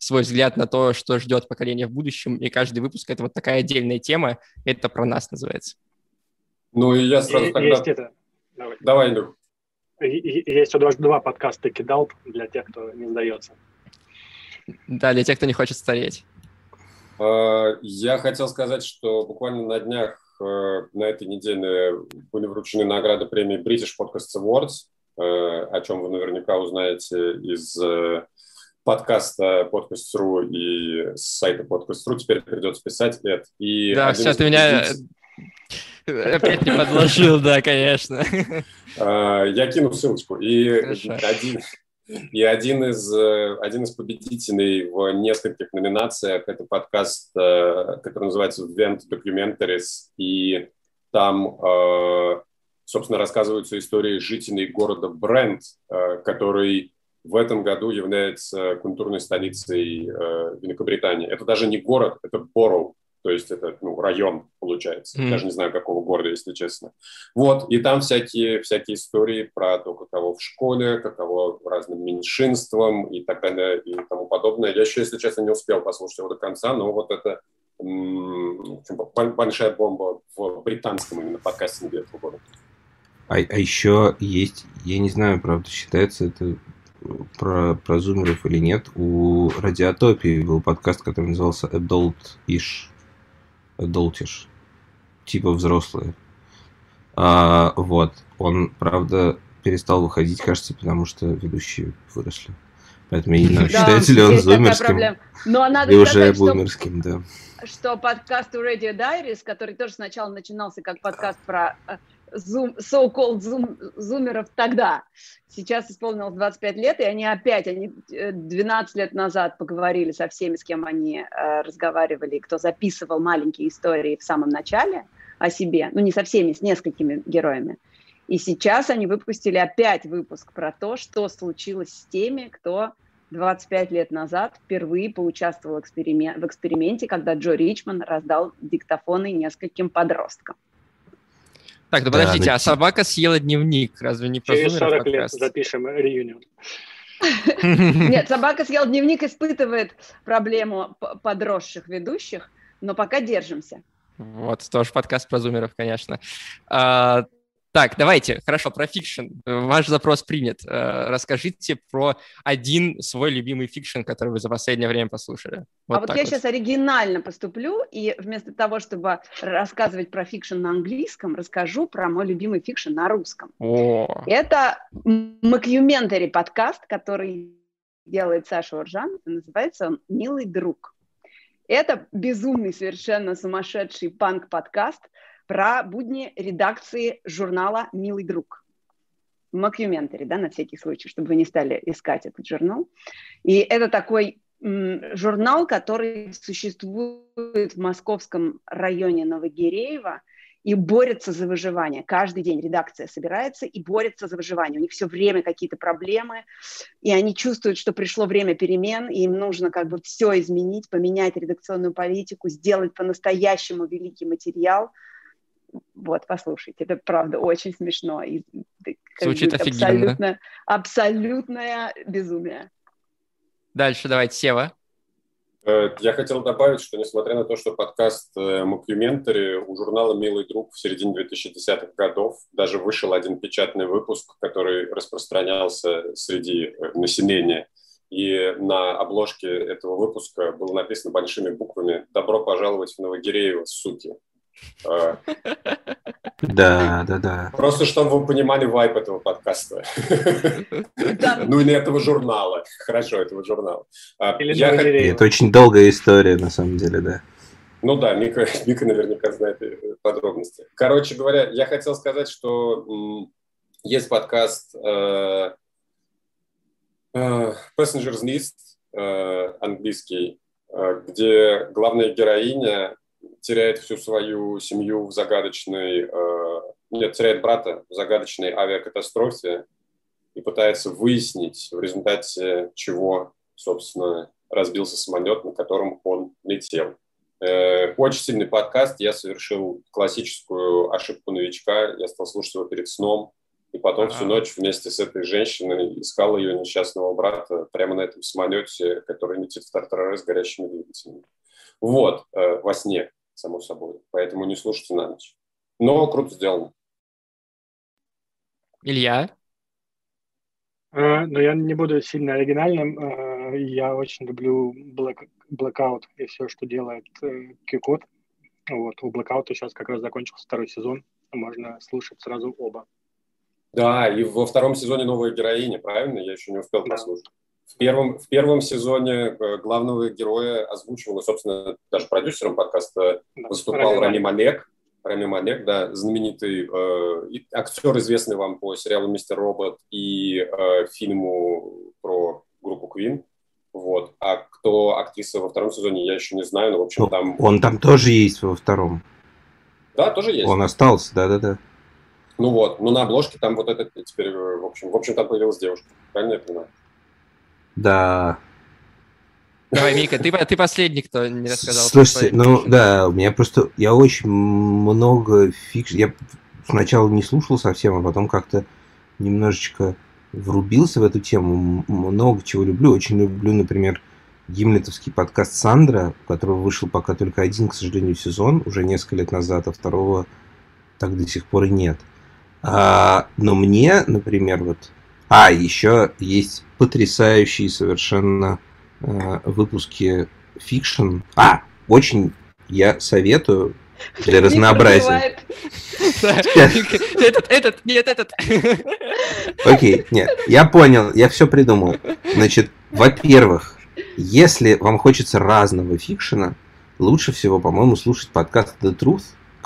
свой взгляд на то, что ждет поколение в будущем, и каждый выпуск — это вот такая отдельная тема, это про нас называется. Ну, и я сразу тогда... Есть это... Давай, Давай Илюх. Есть у вас два подкаста кидал для тех, кто не сдается. Да, для тех, кто не хочет стареть. А, я хотел сказать, что буквально на днях э, на этой неделе были вручены награды премии British Podcast Awards, э, о чем вы наверняка узнаете из э, подкаста Podcast.ru и с сайта Podcast.ru теперь придется писать это. И да, все, ты меня опять не подложил, да, конечно. А, я кину ссылочку. И один, и один из, один из победителей в нескольких номинациях – это подкаст, э, который называется «Vent Documentaries», и там, э, собственно, рассказываются истории жителей города Брент, э, который в этом году является культурной столицей э, Великобритании. Это даже не город, это бороу, то есть это ну, район получается. Mm. Даже не знаю, какого города, если честно. Вот, и там всякие, всякие истории про то, каково в школе, каково разным меньшинствам и так далее и тому подобное. Я еще, если честно, не успел послушать его до конца, но вот это м- большая бомба в британском именно подкастинге этого года. А, а еще есть, я не знаю, правда, считается это про, про зумеров или нет, у Радиотопии был подкаст, который назывался Adult-ish. Adultish. Типа взрослые. А, вот. Он, правда, перестал выходить, кажется, потому что ведущие выросли. Поэтому я не знаю, считается ли он зумерским. Но надо и уже бумерским, да. Что подкаст у Radio Diaries, который тоже сначала начинался как подкаст про э, zoom, so-called zoom, зумеров тогда. Сейчас исполнилось 25 лет, и они опять, они 12 э, лет назад поговорили со всеми, с кем они э, разговаривали, кто записывал маленькие истории в самом начале о себе, ну не со всеми, с несколькими героями. И сейчас они выпустили опять выпуск про то, что случилось с теми, кто 25 лет назад впервые поучаствовал в эксперименте, когда Джо Ричман раздал диктофоны нескольким подросткам. Так, да подождите, да, а собака съела дневник, разве не про Через 40 лет запишем реюнион. Нет, собака съела дневник, испытывает проблему подросших ведущих, но пока держимся. Вот, тоже подкаст про зумеров, конечно. А, так, давайте, хорошо, про фикшн. Ваш запрос принят. Э, расскажите про один свой любимый фикшн, который вы за последнее время послушали. Вот а вот я вот. сейчас оригинально поступлю, и вместо того, чтобы рассказывать про фикшн на английском, расскажу про мой любимый фикшн на русском. О. Это мокьюментари подкаст, который делает Саша Уржанов, называется он «Милый друг». Это безумный, совершенно сумасшедший панк-подкаст – про будни редакции журнала «Милый друг». Мокьюментари, да, на всякий случай, чтобы вы не стали искать этот журнал. И это такой журнал, который существует в московском районе Новогиреево и борется за выживание. Каждый день редакция собирается и борется за выживание. У них все время какие-то проблемы, и они чувствуют, что пришло время перемен, и им нужно как бы все изменить, поменять редакционную политику, сделать по-настоящему великий материал – вот, послушайте, это правда очень смешно. И, Звучит офигенно. Абсолютно, абсолютное безумие. Дальше давайте, Сева. Э, я хотел добавить, что несмотря на то, что подкаст мокьюментари у журнала «Милый друг» в середине 2010-х годов даже вышел один печатный выпуск, который распространялся среди э, населения. И на обложке этого выпуска было написано большими буквами «Добро пожаловать в Новогиреево, суки». Да, да, да. Просто чтобы вы понимали вайп этого подкаста. Ну или этого журнала. Хорошо, этого журнала. А, это очень долгая история, на самом деле, да. Ну да, Мика, Мика наверняка знает подробности. Короче говоря, я хотел сказать, что есть подкаст э, э, Passengers List, э, английский, э, где главная героиня теряет всю свою семью в загадочной... Э, нет, теряет брата в загадочной авиакатастрофе и пытается выяснить, в результате чего, собственно, разбился самолет, на котором он летел. Э, очень сильный подкаст. Я совершил классическую ошибку новичка. Я стал слушать его перед сном. И потом всю ночь вместе с этой женщиной искал ее несчастного брата прямо на этом самолете, который летит в Тартарары с горящими двигателями. Вот, э, во сне, само собой. Поэтому не слушайте на ночь. Но круто сделано. Илья? Э, но я не буду сильно оригинальным. Э, я очень люблю Black, Blackout и все, что делает Q-код. Вот, у Blackout сейчас как раз закончился второй сезон. Можно слушать сразу оба. Да, и во втором сезоне новая героиня, правильно? Я еще не успел да. послушать. В первом, в первом сезоне э, главного героя озвучивал, собственно, даже продюсером подкаста да, выступал Рами Малек. Рами Малек, да, знаменитый э, актер, известный вам по сериалу «Мистер Робот» и э, фильму про группу Queen. Вот. А кто актриса во втором сезоне, я еще не знаю, но, в общем, ну, там... Он там тоже есть во втором. Да, тоже есть. Он остался, да-да-да. Ну вот, но на обложке там вот этот теперь, э, в общем, в общем, там появилась девушка. Правильно я понимаю? Да. Давай, Мика, ты, ты последний, кто не рассказал. Слушайте, ну да, у меня просто, я очень много фикш... Я сначала не слушал совсем, а потом как-то немножечко врубился в эту тему. Много чего люблю. Очень люблю, например, гимлетовский подкаст Сандра, у которого вышел пока только один, к сожалению, сезон, уже несколько лет назад, а второго так до сих пор и нет. А, но мне, например, вот... А, еще есть потрясающие совершенно э, выпуски фикшн. А, очень я советую для разнообразия. Этот, этот, нет, этот. Окей, нет, я понял, я все придумал. Значит, во-первых, если вам хочется разного фикшена, лучше всего, по-моему, слушать подкаст The Truth,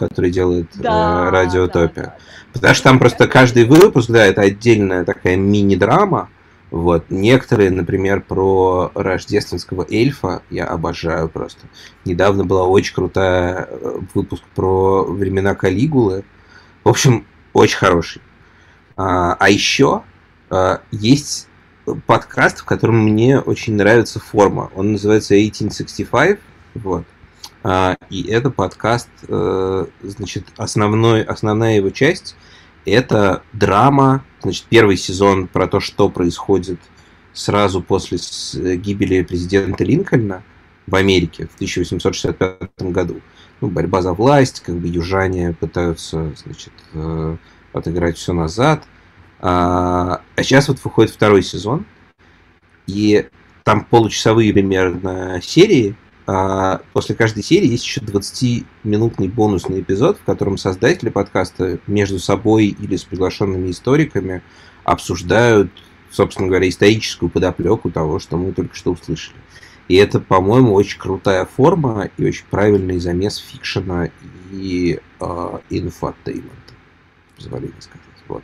который делает да, э, Радиотопия. Да, да. Потому что там просто каждый выпуск, да, это отдельная такая мини-драма. Вот. Некоторые, например, про рождественского эльфа я обожаю просто. Недавно была очень крутая э, выпуск про времена Калигулы. В общем, очень хороший. А, а еще а, есть подкаст, в котором мне очень нравится форма. Он называется 1865. Вот. А, и это подкаст, э, значит, основной, основная его часть – это драма, значит, первый сезон про то, что происходит сразу после гибели президента Линкольна в Америке в 1865 году. Ну, борьба за власть, как бы южане пытаются, значит, э, отыграть все назад. А, а сейчас вот выходит второй сезон, и там получасовые примерно серии – а после каждой серии есть еще 20-минутный бонусный эпизод, в котором создатели подкаста между собой или с приглашенными историками обсуждают, собственно говоря, историческую подоплеку того, что мы только что услышали. И это, по-моему, очень крутая форма и очень правильный замес фикшна и э, инфотеймента, с позволения сказать. Вот.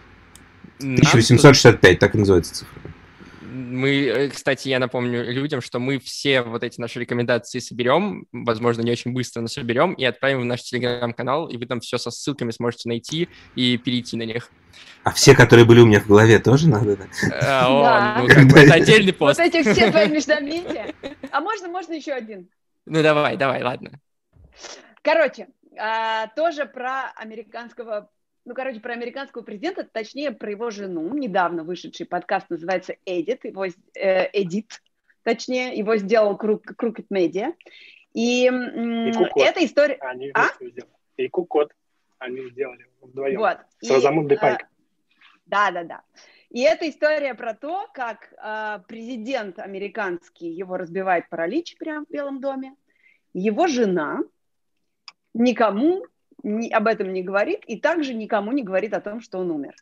1865, так и называется цифра. Мы, э, кстати, я напомню людям, что мы все вот эти наши рекомендации соберем, возможно, не очень быстро, но соберем и отправим в наш телеграм-канал, и вы там все со ссылками сможете найти и перейти на них. А все, которые были у меня в голове, тоже надо? Да? А, ну, это отдельный пост. Вот эти все твои междометия. А можно, можно еще один? Ну, давай, давай, ладно. Короче, а, тоже про американского ну, короче, про американского президента, точнее, про его жену. Недавно вышедший подкаст называется «Эдит», его, э, «Эдит», точнее, его сделал Крукет Медиа. И, и эта история... Они а? И Кукот они сделали вдвоем. Вот. С Розамундой Пайк. А, да-да-да. И это история про то, как э, президент американский, его разбивает паралич прямо в Белом доме, его жена никому ни, об этом не говорит и также никому не говорит о том, что он умер.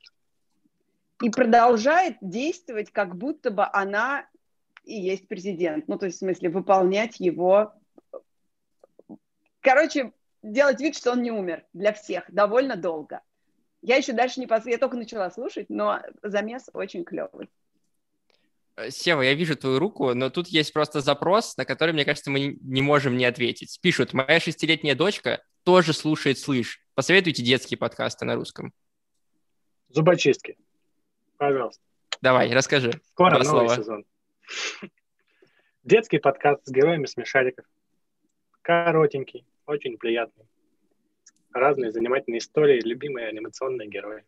И продолжает действовать, как будто бы она и есть президент. Ну, то есть, в смысле, выполнять его... Короче, делать вид, что он не умер для всех довольно долго. Я еще дальше не пос... Я только начала слушать, но замес очень клевый. Э, Сева, я вижу твою руку, но тут есть просто запрос, на который, мне кажется, мы не можем не ответить. Пишут, моя шестилетняя дочка тоже слушает «Слышь». Посоветуйте детские подкасты на русском. Зубочистки. Пожалуйста. Давай, расскажи. Скоро новый слова. сезон. Детский подкаст с героями смешариков. Коротенький, очень приятный. Разные занимательные истории, любимые анимационные герои.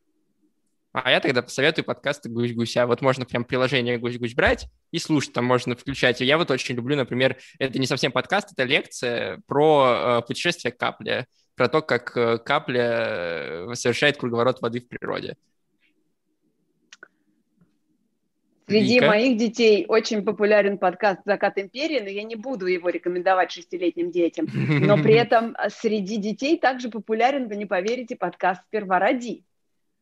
А я тогда посоветую подкасты «Гусь-гуся». Вот можно прям приложение «Гусь-гусь» брать и слушать, там можно включать. Я вот очень люблю, например, это не совсем подкаст, это лекция про э, путешествие капли, про то, как э, капля э, совершает круговорот воды в природе. Среди Вика. моих детей очень популярен подкаст «Закат империи», но я не буду его рекомендовать шестилетним детям. Но при этом среди детей также популярен, вы не поверите, подкаст «Сперва роди». А,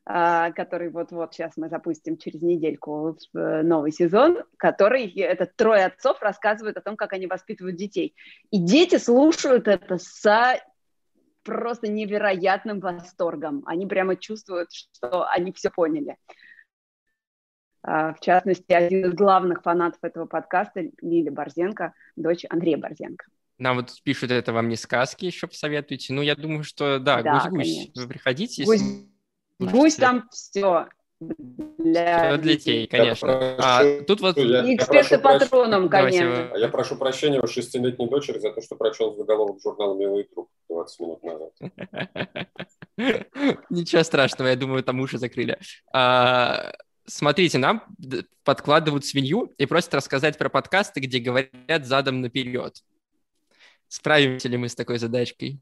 который вот-вот сейчас мы запустим через недельку новый сезон, который, этот трое отцов рассказывают о том, как они воспитывают детей. И дети слушают это с просто невероятным восторгом. Они прямо чувствуют, что они все поняли. А, в частности, один из главных фанатов этого подкаста Лили Борзенко, дочь Андрея Борзенко. Нам вот пишут, это вам не сказки еще посоветуйте. Ну, я думаю, что да, да гусь-гусь. Вы приходите. Гусь Гусь там все. Для, для детей, конечно. А, тут вот... И эксперты патроном, конечно. Я прошу прощения у шестилетней дочери за то, что прочел заголовок журнала «Милый труп» 20 минут назад. Ничего страшного, я думаю, там уши закрыли. А, смотрите, нам подкладывают свинью и просят рассказать про подкасты, где говорят задом наперед. Справимся ли мы с такой задачкой?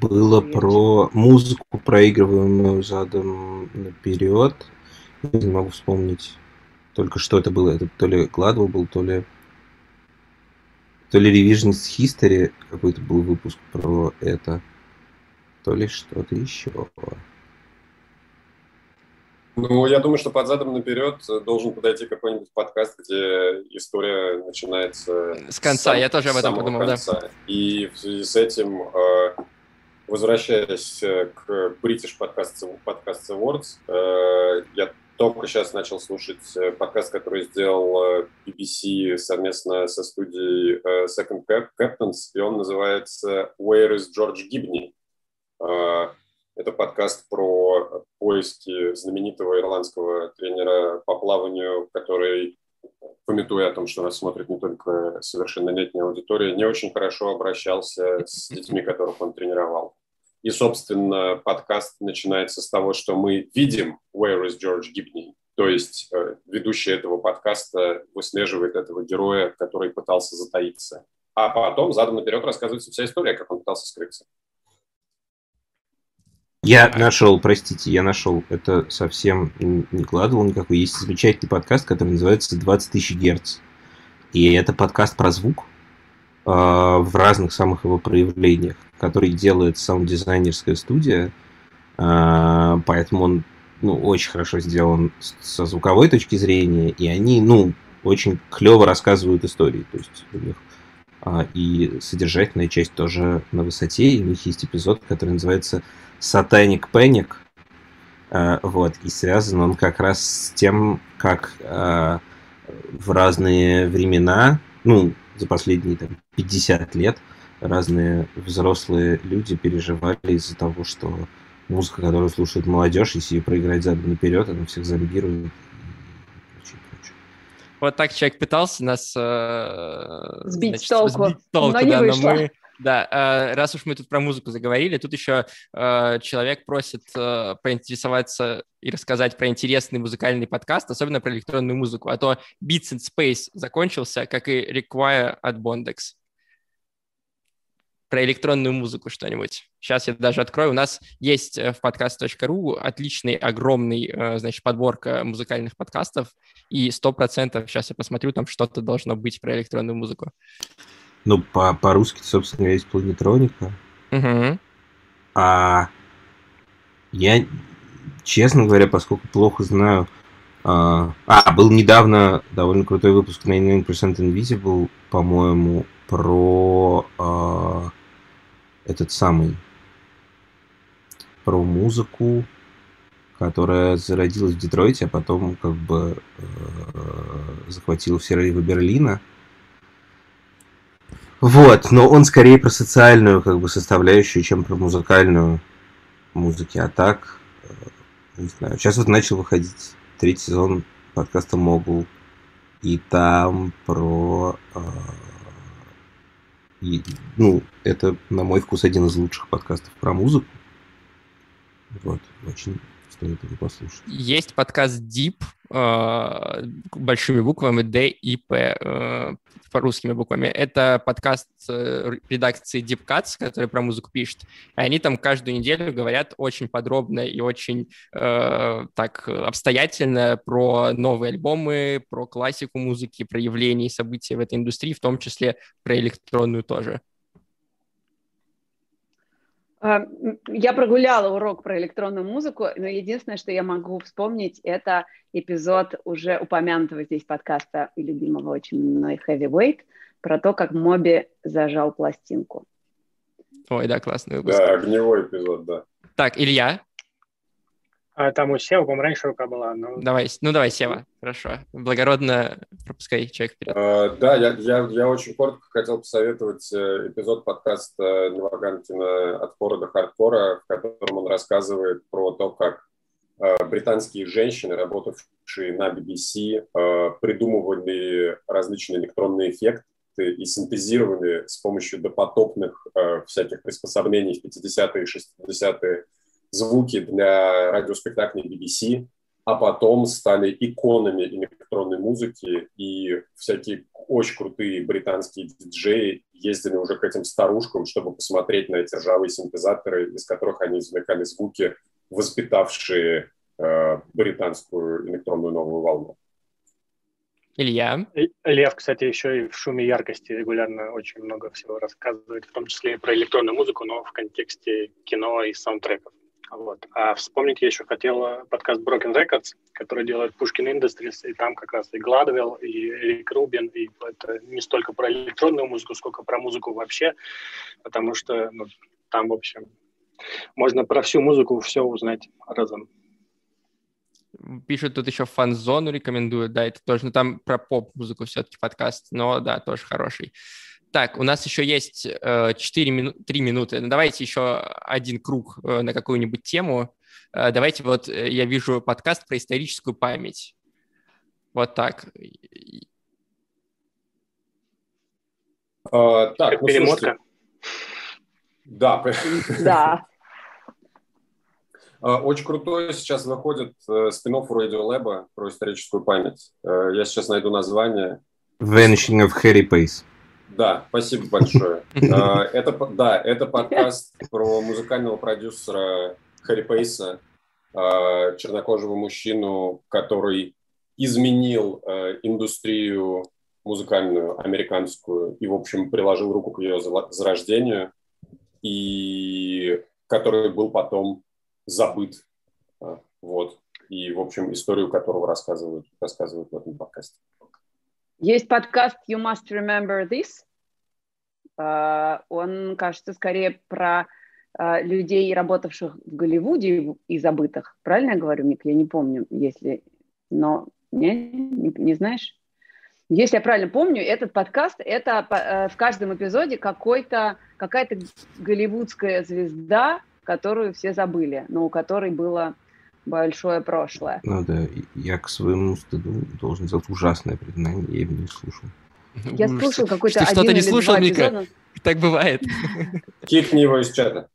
Было про музыку, проигрываемую задом наперед. Я не могу вспомнить только что это было. Это то ли Гладвелл был, то ли то ли Revisionist History какой-то был выпуск про это, то ли что-то еще. Ну, я думаю, что под задом наперед должен подойти какой-нибудь подкаст, где история начинается с конца. Сам, я тоже об этом подумал, конца. да. И в связи с этим э, Возвращаясь э, к British Podcast, Podcast Awards, э, я только сейчас начал слушать э, подкаст, который сделал BBC совместно со студией Second Captains, и он называется «Where is George Gibney?». Это подкаст про поиски знаменитого ирландского тренера по плаванию, который, пометуя о том, что нас смотрит не только совершеннолетняя аудитория, не очень хорошо обращался с детьми, которых он тренировал. И, собственно, подкаст начинается с того, что мы видим «Where is George Gibney?», то есть э, ведущий этого подкаста выслеживает этого героя, который пытался затаиться. А потом задом наперед рассказывается вся история, как он пытался скрыться. Я нашел, простите, я нашел. Это совсем не кладывал никакой. Есть замечательный подкаст, который называется «20 тысяч герц». И это подкаст про звук э, в разных самых его проявлениях который делает саунд-дизайнерская студия, а, поэтому он ну, очень хорошо сделан со звуковой точки зрения, и они, ну, очень клево рассказывают истории, то есть у них а, и содержательная часть тоже на высоте, и у них есть эпизод, который называется Satanic Panic, а, вот, и связан он как раз с тем, как в разные времена, ну, за последние там, 50 лет, разные взрослые люди переживали из-за того, что музыка, которую слушает молодежь, если ее проиграть задом наперед, она всех зомбирует. Вот так человек пытался нас э, сбить значит, с толку, сбить толку но не да, вышло. Но мы, да, э, раз уж мы тут про музыку заговорили, тут еще э, человек просит э, поинтересоваться и рассказать про интересный музыкальный подкаст, особенно про электронную музыку, а то Beats in Space закончился, как и Require от Bondex про электронную музыку что-нибудь. Сейчас я даже открою. У нас есть э, в подкаст.ру отличный, огромный, э, значит, подборка музыкальных подкастов, и сто процентов, сейчас я посмотрю, там что-то должно быть про электронную музыку. Ну, по- по-русски, собственно, есть планетроника. Угу. А я, честно говоря, поскольку плохо знаю... А, а был недавно довольно крутой выпуск 99% Invisible, по-моему, про э, этот самый про музыку, которая зародилась в Детройте, а потом как бы э, захватила все рейвы Берлина. Вот, но он скорее про социальную как бы составляющую, чем про музыкальную музыки. А так, э, не знаю. Сейчас вот начал выходить третий сезон подкаста Могул. И там про... Э, и, ну, это, на мой вкус, один из лучших подкастов про музыку. Вот, очень стоит его послушать. Есть подкаст Deep э, большими буквами D и P э, русскими буквами. Это подкаст э, редакции Deep Cuts, который про музыку пишет. И они там каждую неделю говорят очень подробно и очень э, так обстоятельно про новые альбомы, про классику музыки, про явления и события в этой индустрии, в том числе про электронную тоже. А, я прогуляла урок про электронную музыку, но единственное, что я могу вспомнить, это эпизод уже упомянутого здесь подкаста и любимого очень мной Heavyweight про то, как Моби зажал пластинку. Ой, да, классный выпуск. Да, огневой эпизод, да. Так, Илья, а там у Сева, по-моему, раньше рука была. Но... Давай, ну давай, Сева, хорошо. Благородно пропускай человек вперед. Uh, да, я, я, я очень коротко хотел посоветовать э, эпизод подкаста Неваганкина «От пора до хардкора», в котором он рассказывает про то, как uh, британские женщины, работавшие на BBC, uh, э, придумывали различные электронные эффекты и синтезировали с помощью допотопных всяких приспособлений в 50-е и 60-е звуки для радиоспектаклей BBC, а потом стали иконами электронной музыки, и всякие очень крутые британские диджеи ездили уже к этим старушкам, чтобы посмотреть на эти ржавые синтезаторы, из которых они извлекали звуки, воспитавшие э, британскую электронную новую волну. Илья? Лев, кстати, еще и в шуме яркости регулярно очень много всего рассказывает, в том числе и про электронную музыку, но в контексте кино и саундтреков. Вот. А вспомнить я еще хотел подкаст Broken Records, который делает Pushkin Industries, и там как раз и Гладвелл, и Эрик Рубин, и это не столько про электронную музыку, сколько про музыку вообще, потому что ну, там, в общем, можно про всю музыку все узнать разом. Пишут тут еще фан-зону рекомендуют, да, это тоже, ну там про поп-музыку все-таки подкаст, но да, тоже хороший. Так, у нас еще есть э, 4 мину- 3 минуты. Ну, давайте еще один круг э, на какую-нибудь тему. Э, давайте вот, э, я вижу подкаст про историческую память. Вот так. А, так, ну, Перемотка. Да. Да. А, очень крутой сейчас выходит э, спин-офф Radio Lab про историческую память. Э, я сейчас найду название. Vanishing of Harry Pace. Да, спасибо большое. А, это, да, это подкаст про музыкального продюсера Харри Пейса, чернокожего мужчину, который изменил а, индустрию музыкальную, американскую, и, в общем, приложил руку к ее зарождению, и который был потом забыт. Вот. И, в общем, историю которого рассказывают, рассказывают в этом подкасте. Есть подкаст You Must Remember This. А, он, кажется, скорее про а, людей, работавших в Голливуде и забытых. Правильно я говорю, Мик? Я не помню, если... Но не, не, не знаешь? Если я правильно помню, этот подкаст – это в каждом эпизоде какой-то, какая-то голливудская звезда, которую все забыли, но у которой было большое прошлое. Ну да, я к своему стыду должен сделать ужасное признание, я его не слушал. Я слушал какой-то один что-то не слушал, Мика? Так бывает. Кикни его из чата.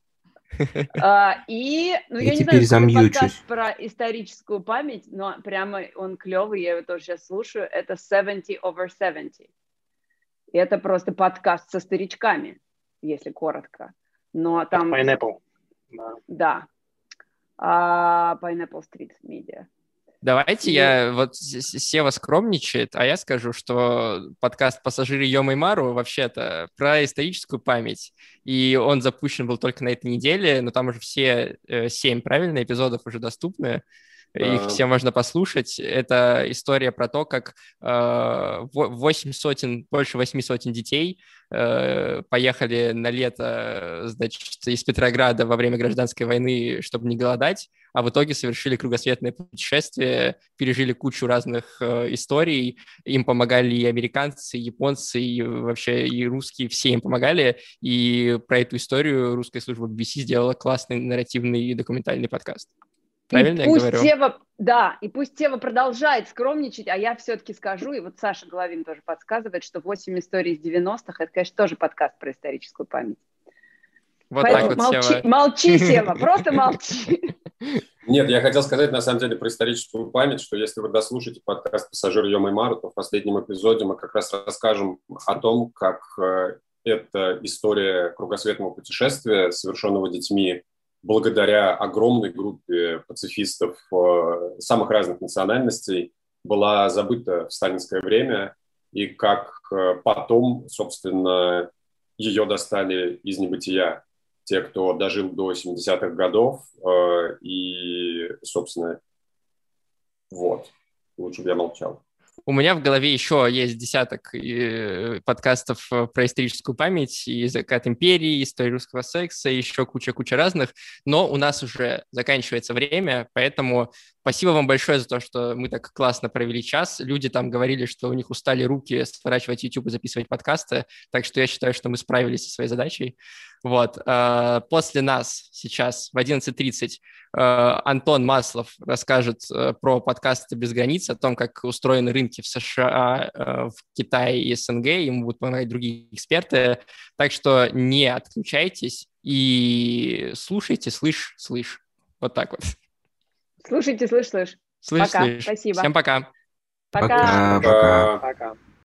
А, и, ну, я, я не теперь знаю, подкаст про историческую память, но прямо он клевый, я его тоже сейчас слушаю. Это 70 over 70. И это просто подкаст со старичками, если коротко. Но там... Pineapple. Да. да. А, Pineapple Street Media. Давайте я, вот Сева скромничает, а я скажу, что подкаст «Пассажиры Йома и Мару» вообще-то про историческую память, и он запущен был только на этой неделе, но там уже все э, семь, правильно, эпизодов уже доступны, их все можно послушать. Это история про то, как э, 8 сотен, больше 8 сотен детей э, поехали на лето, значит, из Петрограда во время гражданской войны, чтобы не голодать, а в итоге совершили кругосветное путешествие, пережили кучу разных э, историй, им помогали и американцы, и японцы, и вообще и русские, все им помогали, и про эту историю русская служба BBC сделала классный нарративный документальный подкаст. Правильно и пусть я говорю? Тева, да, и пусть Тева продолжает скромничать, а я все-таки скажу, и вот Саша Головин тоже подсказывает, что 8 историй из 90-х, это, конечно, тоже подкаст про историческую память. Вот Поэтому так вот, молчи, Сева. молчи, Сева, просто молчи. Нет, я хотел сказать, на самом деле, про историческую память, что если вы дослушаете подкаст «Пассажир Йома и Мару», то в последнем эпизоде мы как раз расскажем о том, как э, эта история кругосветного путешествия, совершенного детьми благодаря огромной группе пацифистов э, самых разных национальностей, была забыта в сталинское время, и как э, потом, собственно, ее достали из небытия те, кто дожил до 70-х годов, э, и, собственно, вот, лучше бы я молчал. У меня в голове еще есть десяток э, подкастов э, про историческую память и закат империи, историю русского секса, еще куча-куча разных, но у нас уже заканчивается время, поэтому спасибо вам большое за то, что мы так классно провели час. Люди там говорили, что у них устали руки сворачивать YouTube и записывать подкасты, так что я считаю, что мы справились со своей задачей. Вот. Э, после нас сейчас в 11.30 Э, Антон Маслов расскажет э, про подкасты «Без границ», о том, как устроены рынки в США, в Китае и СНГ. Ему будут помогать другие эксперты. Так что не отключайтесь и слушайте, слышь, слышь. Вот так вот. Слушайте, слышь, слышь. Слышь, пока. слышь. Спасибо. Всем пока. Пока. Пока. Пока. пока.